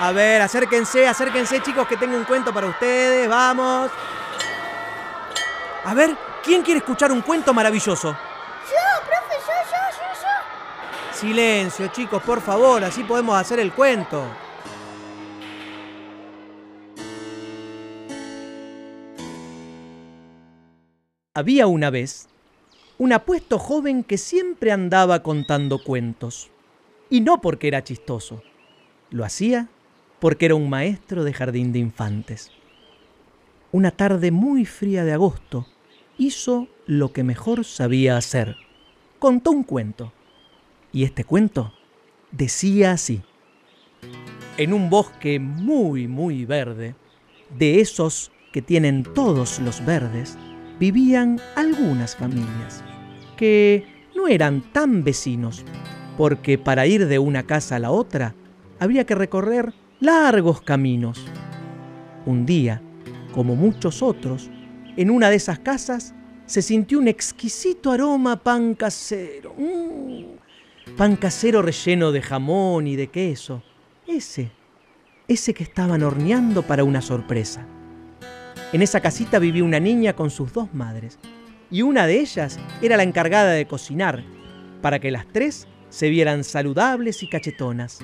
A ver, acérquense, acérquense chicos que tengo un cuento para ustedes, vamos. A ver, ¿quién quiere escuchar un cuento maravilloso? Yo, profe, yo, yo, yo, yo. Silencio chicos, por favor, así podemos hacer el cuento. Había una vez un apuesto joven que siempre andaba contando cuentos. Y no porque era chistoso. Lo hacía porque era un maestro de jardín de infantes. Una tarde muy fría de agosto, hizo lo que mejor sabía hacer. Contó un cuento. Y este cuento decía así. En un bosque muy, muy verde, de esos que tienen todos los verdes, vivían algunas familias que no eran tan vecinos, porque para ir de una casa a la otra había que recorrer largos caminos. Un día, como muchos otros, en una de esas casas se sintió un exquisito aroma pan casero. Mm, pan casero relleno de jamón y de queso. Ese, ese que estaban horneando para una sorpresa. En esa casita vivía una niña con sus dos madres, y una de ellas era la encargada de cocinar, para que las tres se vieran saludables y cachetonas.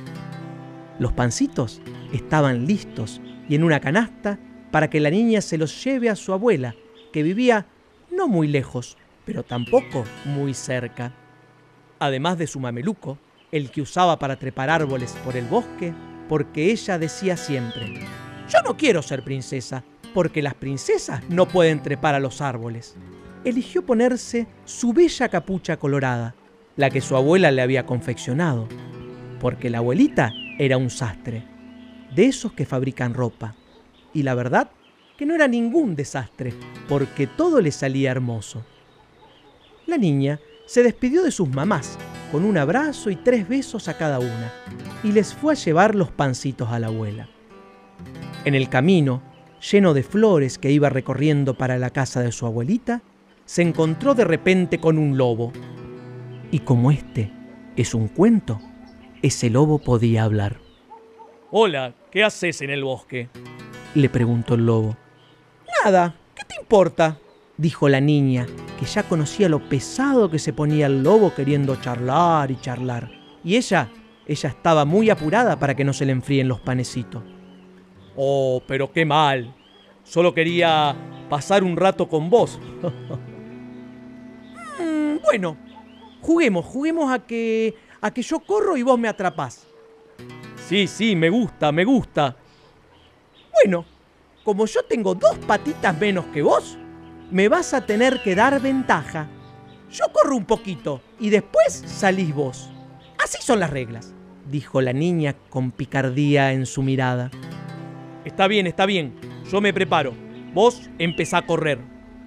Los pancitos estaban listos y en una canasta para que la niña se los lleve a su abuela, que vivía no muy lejos, pero tampoco muy cerca. Además de su mameluco, el que usaba para trepar árboles por el bosque, porque ella decía siempre, yo no quiero ser princesa, porque las princesas no pueden trepar a los árboles. Eligió ponerse su bella capucha colorada, la que su abuela le había confeccionado, porque la abuelita era un sastre, de esos que fabrican ropa. Y la verdad que no era ningún desastre, porque todo le salía hermoso. La niña se despidió de sus mamás con un abrazo y tres besos a cada una, y les fue a llevar los pancitos a la abuela. En el camino, lleno de flores que iba recorriendo para la casa de su abuelita, se encontró de repente con un lobo. Y como este es un cuento, ese lobo podía hablar. Hola, ¿qué haces en el bosque? Le preguntó el lobo. Nada, ¿qué te importa? dijo la niña, que ya conocía lo pesado que se ponía el lobo queriendo charlar y charlar. Y ella, ella estaba muy apurada para que no se le enfríen los panecitos. Oh, pero qué mal. Solo quería pasar un rato con vos. Mm, bueno, juguemos, juguemos a que a que yo corro y vos me atrapás. Sí, sí, me gusta, me gusta. Bueno, como yo tengo dos patitas menos que vos, me vas a tener que dar ventaja. Yo corro un poquito y después salís vos. Así son las reglas, dijo la niña con picardía en su mirada. Está bien, está bien. Yo me preparo. Vos empezá a correr,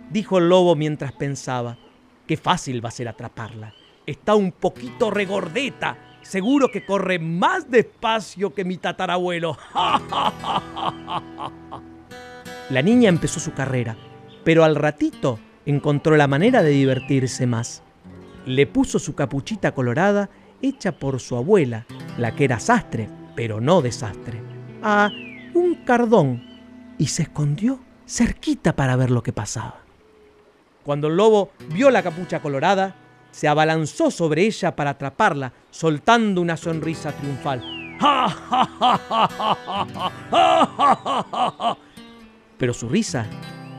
dijo el lobo mientras pensaba. Qué fácil va a ser atraparla. Está un poquito regordeta. Seguro que corre más despacio que mi tatarabuelo. La niña empezó su carrera, pero al ratito encontró la manera de divertirse más. Le puso su capuchita colorada hecha por su abuela, la que era sastre, pero no desastre, a un cardón y se escondió cerquita para ver lo que pasaba. Cuando el lobo vio la capucha colorada, se abalanzó sobre ella para atraparla, soltando una sonrisa triunfal. Pero su risa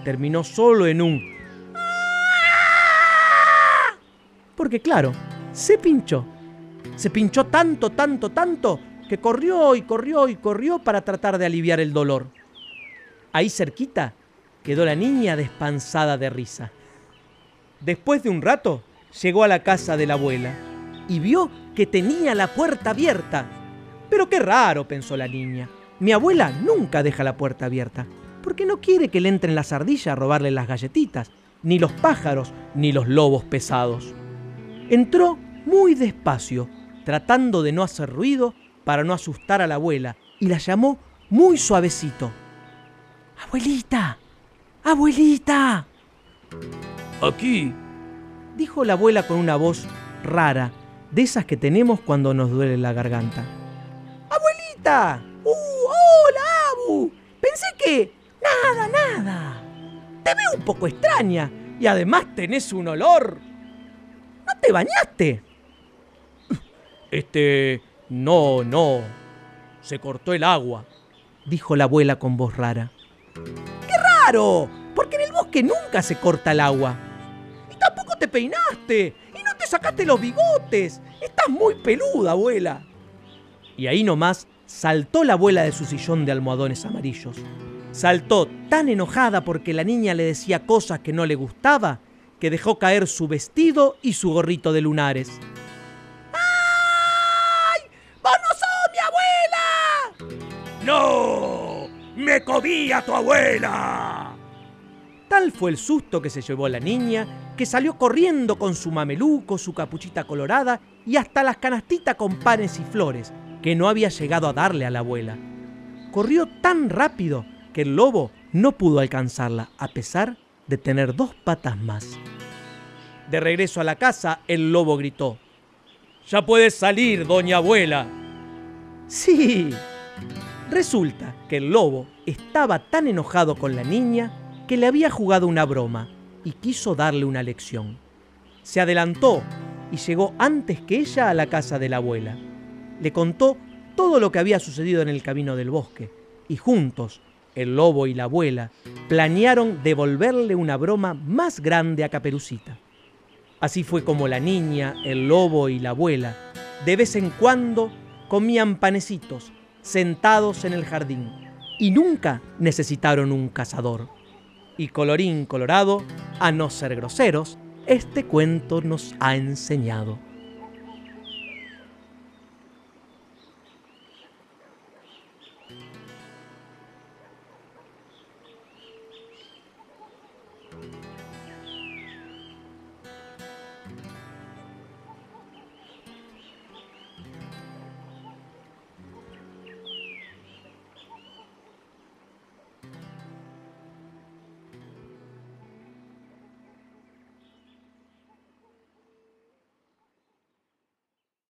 terminó solo en un... Porque claro, se pinchó. Se pinchó tanto, tanto, tanto, que corrió y corrió y corrió para tratar de aliviar el dolor. Ahí cerquita quedó la niña despansada de risa. Después de un rato, llegó a la casa de la abuela y vio que tenía la puerta abierta. Pero qué raro, pensó la niña. Mi abuela nunca deja la puerta abierta, porque no quiere que le entren las ardillas a robarle las galletitas, ni los pájaros, ni los lobos pesados. Entró muy despacio, tratando de no hacer ruido para no asustar a la abuela, y la llamó muy suavecito. Abuelita, abuelita. Aquí, dijo la abuela con una voz rara, de esas que tenemos cuando nos duele la garganta. ¡Abuelita! ¡Uh! ¡Hola, Abu! Pensé que... Nada, nada. Te veo un poco extraña y además tenés un olor. ¿No te bañaste? Este... No, no. Se cortó el agua, dijo la abuela con voz rara. ¡Qué raro! Porque en el bosque nunca se corta el agua. Te peinaste. Y no te sacaste los bigotes. Estás muy peluda, abuela. Y ahí nomás saltó la abuela de su sillón de almohadones amarillos. Saltó tan enojada porque la niña le decía cosas que no le gustaba que dejó caer su vestido y su gorrito de lunares. ¡Ay! ¡Vos no sos mi abuela! ¡No! ¡Me comí a tu abuela! Tal fue el susto que se llevó la niña que salió corriendo con su mameluco, su capuchita colorada y hasta las canastitas con panes y flores que no había llegado a darle a la abuela. Corrió tan rápido que el lobo no pudo alcanzarla, a pesar de tener dos patas más. De regreso a la casa, el lobo gritó. Ya puedes salir, doña abuela. Sí. Resulta que el lobo estaba tan enojado con la niña que le había jugado una broma y quiso darle una lección. Se adelantó y llegó antes que ella a la casa de la abuela. Le contó todo lo que había sucedido en el camino del bosque y juntos el lobo y la abuela planearon devolverle una broma más grande a Caperucita. Así fue como la niña, el lobo y la abuela de vez en cuando comían panecitos sentados en el jardín y nunca necesitaron un cazador. Y colorín colorado, a no ser groseros, este cuento nos ha enseñado.